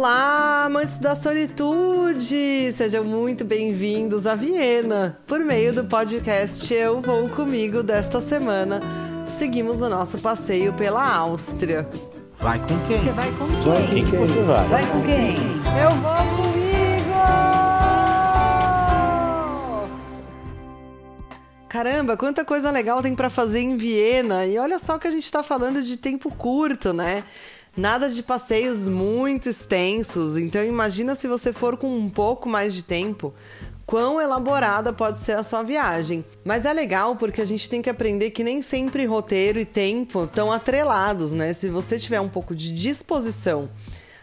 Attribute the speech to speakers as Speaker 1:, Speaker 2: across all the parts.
Speaker 1: Olá, amantes da solitude! Sejam muito bem-vindos a Viena. Por meio do podcast Eu Vou Comigo desta semana, seguimos o nosso passeio pela Áustria.
Speaker 2: Vai com quem?
Speaker 3: Você vai com quem?
Speaker 2: Vai com quem que você vai?
Speaker 3: Vai com quem?
Speaker 1: Eu vou comigo! Caramba, quanta coisa legal tem para fazer em Viena! E olha só que a gente está falando de tempo curto, né? Nada de passeios muito extensos, então imagina se você for com um pouco mais de tempo, quão elaborada pode ser a sua viagem. Mas é legal porque a gente tem que aprender que nem sempre roteiro e tempo estão atrelados, né? Se você tiver um pouco de disposição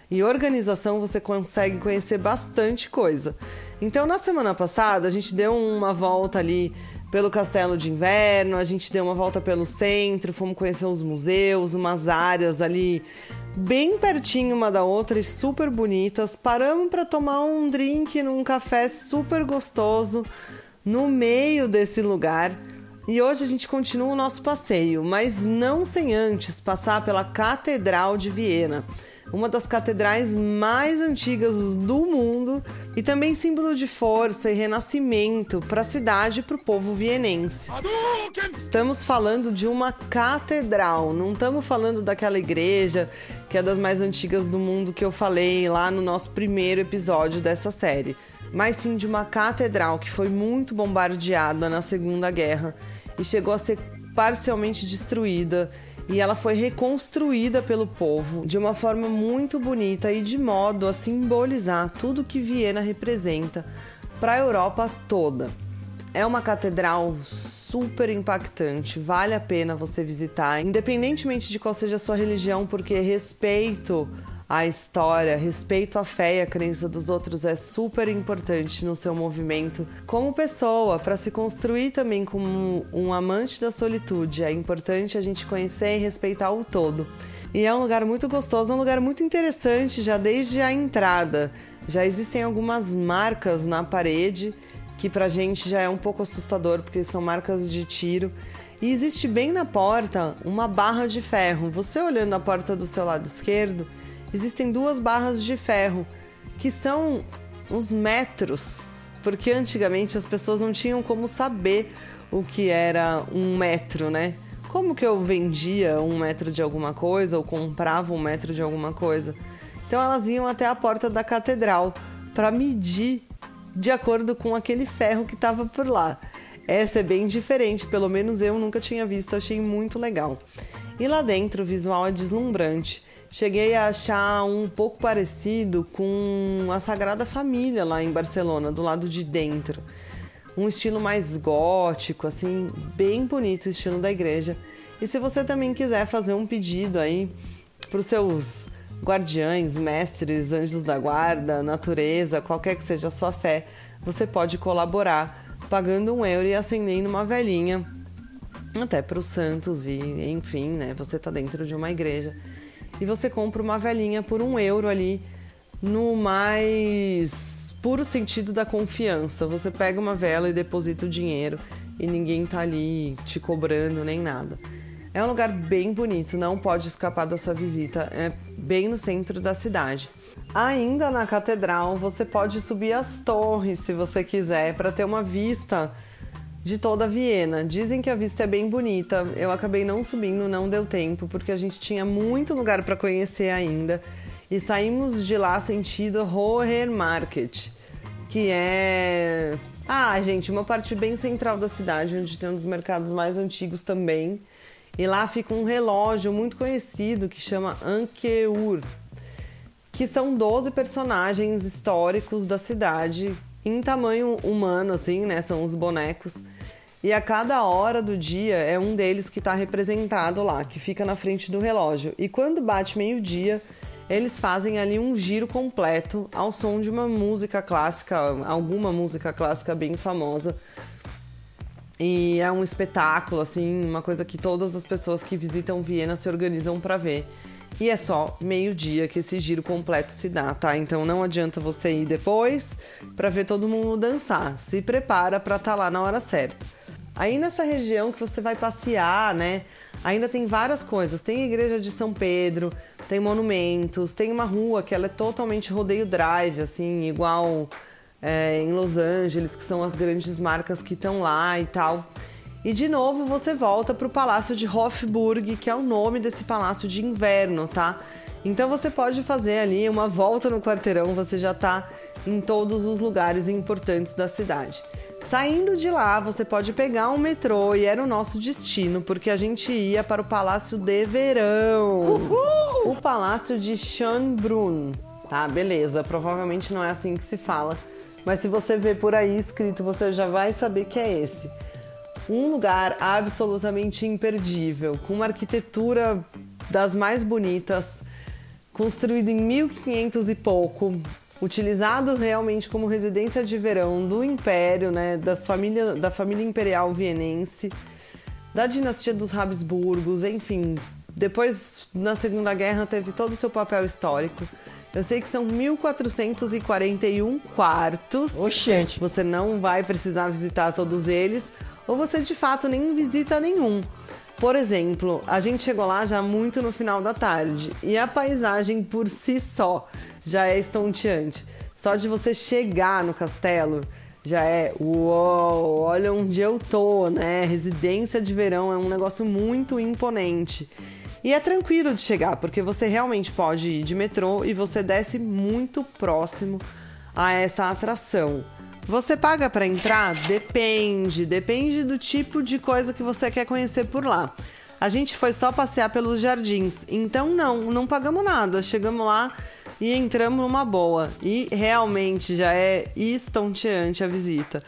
Speaker 1: e organização, você consegue conhecer bastante coisa. Então, na semana passada, a gente deu uma volta ali pelo Castelo de Inverno, a gente deu uma volta pelo centro, fomos conhecer os museus, umas áreas ali bem pertinho uma da outra e super bonitas. Paramos para tomar um drink num café super gostoso no meio desse lugar. E hoje a gente continua o nosso passeio, mas não sem antes passar pela Catedral de Viena uma das catedrais mais antigas do mundo e também símbolo de força e renascimento para a cidade e para o povo vienense. Estamos falando de uma catedral, não estamos falando daquela igreja que é das mais antigas do mundo que eu falei lá no nosso primeiro episódio dessa série, mas sim de uma catedral que foi muito bombardeada na Segunda Guerra e chegou a ser parcialmente destruída e ela foi reconstruída pelo povo de uma forma muito bonita e de modo a simbolizar tudo que Viena representa para a Europa toda. É uma catedral super impactante, vale a pena você visitar, independentemente de qual seja a sua religião, porque respeito a história, respeito à fé e à crença dos outros é super importante no seu movimento como pessoa, para se construir também como um amante da solitude. É importante a gente conhecer e respeitar o todo. E é um lugar muito gostoso, é um lugar muito interessante já desde a entrada. Já existem algumas marcas na parede que pra gente já é um pouco assustador porque são marcas de tiro. E existe bem na porta uma barra de ferro. Você olhando a porta do seu lado esquerdo, existem duas barras de ferro, que são os metros, porque antigamente as pessoas não tinham como saber o que era um metro, né? Como que eu vendia um metro de alguma coisa ou comprava um metro de alguma coisa? Então elas iam até a porta da catedral para medir de acordo com aquele ferro que estava por lá. Essa é bem diferente, pelo menos eu nunca tinha visto, achei muito legal. E lá dentro o visual é deslumbrante. Cheguei a achar um pouco parecido com a Sagrada Família lá em Barcelona, do lado de dentro. Um estilo mais gótico, assim, bem bonito o estilo da igreja. E se você também quiser fazer um pedido aí para os seus guardiães, mestres, anjos da guarda, natureza, qualquer que seja a sua fé, você pode colaborar pagando um euro e acendendo uma velhinha até para os santos e enfim, né? Você está dentro de uma igreja e você compra uma velhinha por um euro ali no mais puro sentido da confiança. Você pega uma vela e deposita o dinheiro e ninguém tá ali te cobrando nem nada. É um lugar bem bonito, não pode escapar da sua visita, é bem no centro da cidade. Ainda na catedral, você pode subir as torres se você quiser, para ter uma vista de toda Viena. Dizem que a vista é bem bonita. Eu acabei não subindo, não deu tempo, porque a gente tinha muito lugar para conhecer ainda. E saímos de lá sentido Roher Market, que é. Ah, gente, uma parte bem central da cidade, onde tem um dos mercados mais antigos também. E lá fica um relógio muito conhecido que chama Ankeur, que são 12 personagens históricos da cidade em tamanho humano, assim, né? São os bonecos e a cada hora do dia é um deles que está representado lá, que fica na frente do relógio. E quando bate meio-dia, eles fazem ali um giro completo ao som de uma música clássica, alguma música clássica bem famosa. E é um espetáculo, assim, uma coisa que todas as pessoas que visitam Viena se organizam para ver. E é só meio-dia que esse giro completo se dá, tá? Então não adianta você ir depois para ver todo mundo dançar. Se prepara para estar tá lá na hora certa. Aí nessa região que você vai passear, né? Ainda tem várias coisas. Tem a igreja de São Pedro, tem monumentos, tem uma rua que ela é totalmente rodeio drive, assim, igual é, em Los Angeles, que são as grandes marcas que estão lá e tal. E de novo você volta para o Palácio de Hofburg, que é o nome desse palácio de inverno, tá? Então você pode fazer ali uma volta no quarteirão, você já está em todos os lugares importantes da cidade. Saindo de lá, você pode pegar um metrô e era o nosso destino, porque a gente ia para o Palácio de Verão. Uhul! O Palácio de Schönbrunn. Tá, beleza. Provavelmente não é assim que se fala. Mas se você ver por aí escrito, você já vai saber que é esse. Um lugar absolutamente imperdível, com uma arquitetura das mais bonitas, construído em 1500 e pouco, utilizado realmente como residência de verão do Império, né, das família, da família imperial vienense, da dinastia dos Habsburgos, enfim. Depois, na Segunda Guerra, teve todo o seu papel histórico. Eu sei que são 1441 quartos.
Speaker 2: Oxente.
Speaker 1: Você não vai precisar visitar todos eles, ou você de fato nem visita nenhum. Por exemplo, a gente chegou lá já muito no final da tarde e a paisagem por si só já é estonteante. Só de você chegar no castelo já é uou, olha onde eu tô, né? Residência de verão é um negócio muito imponente. E é tranquilo de chegar, porque você realmente pode ir de metrô e você desce muito próximo a essa atração. Você paga para entrar? Depende, depende do tipo de coisa que você quer conhecer por lá. A gente foi só passear pelos jardins, então não, não pagamos nada. Chegamos lá, e entramos numa boa. E realmente já é estonteante a visita.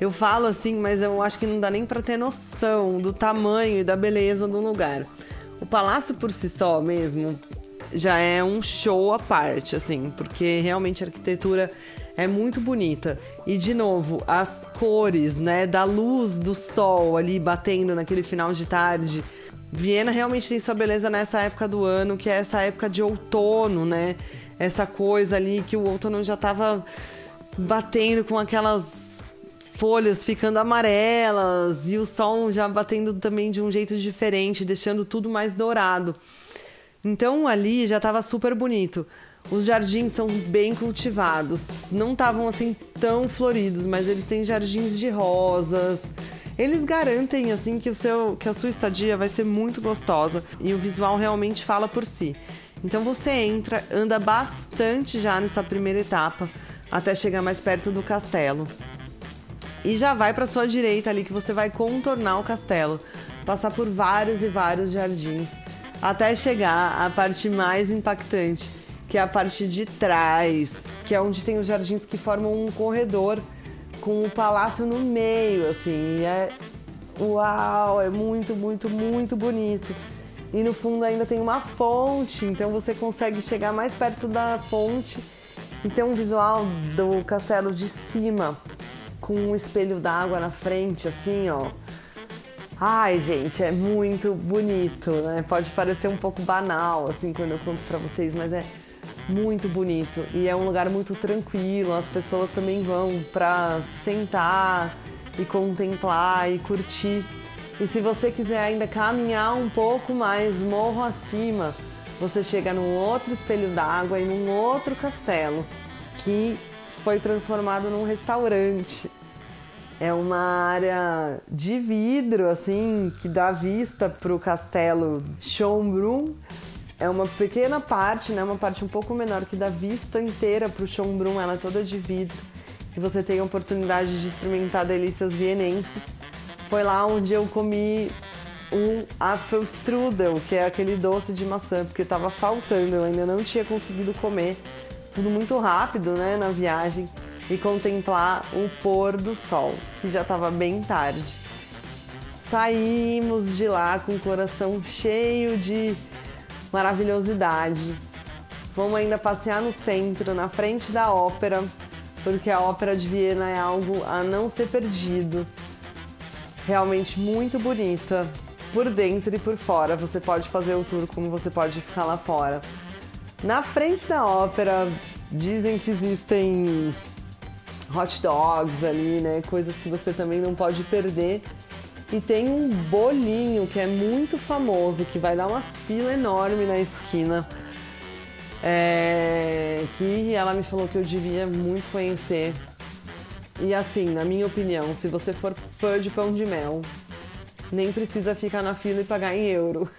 Speaker 1: Eu falo assim, mas eu acho que não dá nem para ter noção do tamanho e da beleza do lugar. O palácio por si só mesmo já é um show à parte, assim, porque realmente a arquitetura é muito bonita. E de novo, as cores, né, da luz do sol ali batendo naquele final de tarde. Viena realmente tem sua beleza nessa época do ano, que é essa época de outono, né? Essa coisa ali que o outono já estava batendo com aquelas folhas ficando amarelas e o sol já batendo também de um jeito diferente, deixando tudo mais dourado. Então ali já estava super bonito. Os jardins são bem cultivados, não estavam assim tão floridos, mas eles têm jardins de rosas. Eles garantem assim que o seu que a sua estadia vai ser muito gostosa e o visual realmente fala por si. Então você entra, anda bastante já nessa primeira etapa até chegar mais perto do castelo. E já vai para sua direita ali que você vai contornar o castelo, passar por vários e vários jardins, até chegar à parte mais impactante, que é a parte de trás, que é onde tem os jardins que formam um corredor com o palácio no meio, assim. é uau, é muito, muito, muito bonito e no fundo ainda tem uma fonte, então você consegue chegar mais perto da fonte e ter um visual do castelo de cima com um espelho d'água na frente, assim, ó. Ai, gente, é muito bonito, né? Pode parecer um pouco banal, assim, quando eu conto pra vocês, mas é muito bonito e é um lugar muito tranquilo. As pessoas também vão pra sentar e contemplar e curtir e se você quiser ainda caminhar um pouco mais morro acima, você chega num outro espelho d'água e num outro castelo que foi transformado num restaurante. É uma área de vidro, assim, que dá vista para o castelo Schönbrunn. É uma pequena parte, né? Uma parte um pouco menor que dá vista inteira para o Schönbrunn. Ela é toda de vidro. E você tem a oportunidade de experimentar delícias vienenses foi lá onde eu comi um Apfelstrudel, que é aquele doce de maçã, porque estava faltando, eu ainda não tinha conseguido comer. Tudo muito rápido, né, na viagem e contemplar o pôr do sol, que já estava bem tarde. Saímos de lá com o coração cheio de maravilhosidade. Vamos ainda passear no centro, na frente da ópera, porque a ópera de Viena é algo a não ser perdido realmente muito bonita por dentro e por fora. Você pode fazer o tour como você pode ficar lá fora. Na frente da ópera, dizem que existem hot dogs ali, né? Coisas que você também não pode perder. E tem um bolinho que é muito famoso, que vai dar uma fila enorme na esquina é, que ela me falou que eu devia muito conhecer. E assim, na minha opinião, se você for fã de pão de mel, nem precisa ficar na fila e pagar em euro.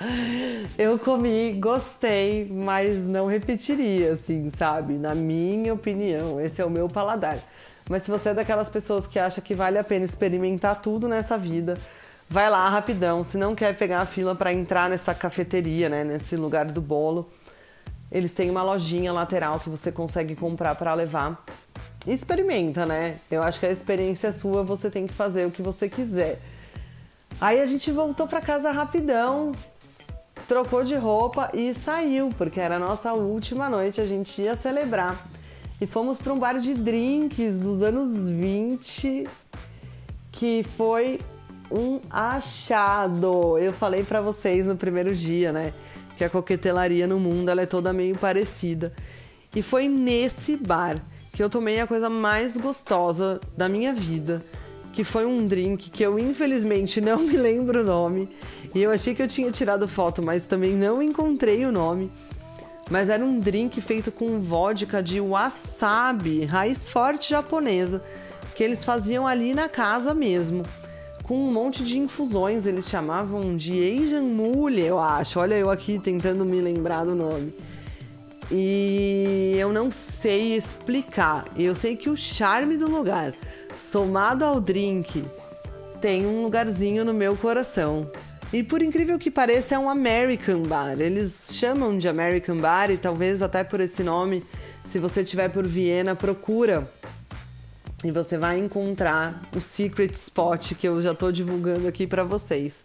Speaker 1: eu comi, gostei, mas não repetiria, assim, sabe? Na minha opinião, esse é o meu paladar. Mas se você é daquelas pessoas que acha que vale a pena experimentar tudo nessa vida, vai lá rapidão. Se não quer pegar a fila para entrar nessa cafeteria, né, nesse lugar do bolo, eles têm uma lojinha lateral que você consegue comprar para levar. Experimenta, né? Eu acho que a experiência é sua, você tem que fazer o que você quiser. Aí a gente voltou para casa rapidão, trocou de roupa e saiu, porque era a nossa última noite, a gente ia celebrar. E fomos para um bar de drinks dos anos 20, que foi um achado. Eu falei para vocês no primeiro dia, né, que a coquetelaria no mundo ela é toda meio parecida. E foi nesse bar que eu tomei a coisa mais gostosa da minha vida, que foi um drink que eu infelizmente não me lembro o nome. E eu achei que eu tinha tirado foto, mas também não encontrei o nome mas era um drink feito com vodka de wasabi, raiz forte japonesa, que eles faziam ali na casa mesmo, com um monte de infusões, eles chamavam de Asian Mule, eu acho. Olha eu aqui tentando me lembrar do nome. E eu não sei explicar. Eu sei que o charme do lugar, somado ao drink, tem um lugarzinho no meu coração. E por incrível que pareça, é um American Bar. Eles chamam de American Bar e talvez até por esse nome, se você estiver por Viena, procura. E você vai encontrar o Secret Spot que eu já estou divulgando aqui para vocês.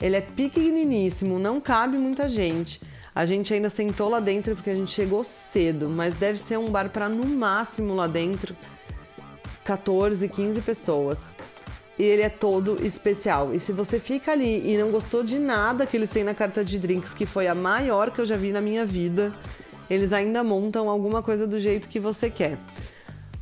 Speaker 1: Ele é pequeniníssimo, não cabe muita gente. A gente ainda sentou lá dentro porque a gente chegou cedo, mas deve ser um bar para no máximo lá dentro 14, 15 pessoas e ele é todo especial. E se você fica ali e não gostou de nada que eles têm na carta de drinks, que foi a maior que eu já vi na minha vida, eles ainda montam alguma coisa do jeito que você quer.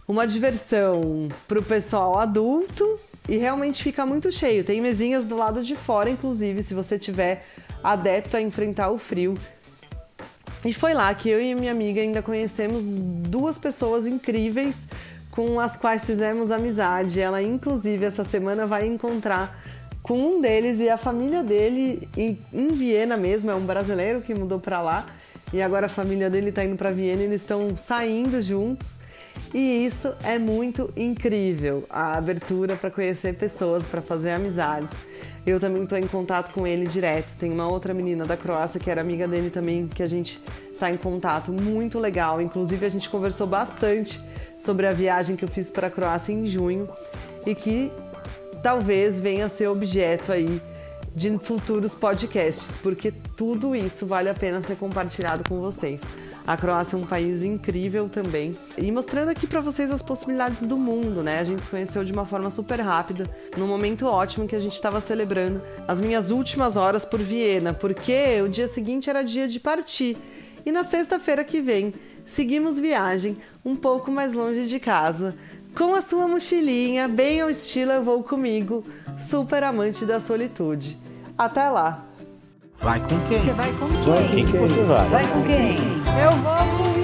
Speaker 1: Uma diversão para o pessoal adulto e realmente fica muito cheio. Tem mesinhas do lado de fora, inclusive, se você tiver adepto a enfrentar o frio. E foi lá que eu e minha amiga ainda conhecemos duas pessoas incríveis com as quais fizemos amizade. Ela, inclusive, essa semana vai encontrar com um deles e a família dele em, Viena mesmo. É um brasileiro que mudou para lá e agora a família dele está indo para Viena. E eles estão saindo juntos. E isso é muito incrível, a abertura para conhecer pessoas, para fazer amizades. Eu também estou em contato com ele direto. Tem uma outra menina da Croácia que era amiga dele também, que a gente está em contato, muito legal. Inclusive, a gente conversou bastante sobre a viagem que eu fiz para a Croácia em junho e que talvez venha a ser objeto aí de futuros podcasts, porque tudo isso vale a pena ser compartilhado com vocês. A Croácia é um país incrível também. E mostrando aqui para vocês as possibilidades do mundo, né? A gente se conheceu de uma forma super rápida, num momento ótimo que a gente estava celebrando as minhas últimas horas por Viena, porque o dia seguinte era dia de partir. E na sexta-feira que vem, seguimos viagem um pouco mais longe de casa, com a sua mochilinha, bem ao estilo Eu Vou Comigo, super amante da solitude. Até lá!
Speaker 2: Vai com quem?
Speaker 3: Você vai com
Speaker 2: Vai com
Speaker 3: quem?
Speaker 2: quem você vai?
Speaker 3: Vai com quem?
Speaker 1: Eu vou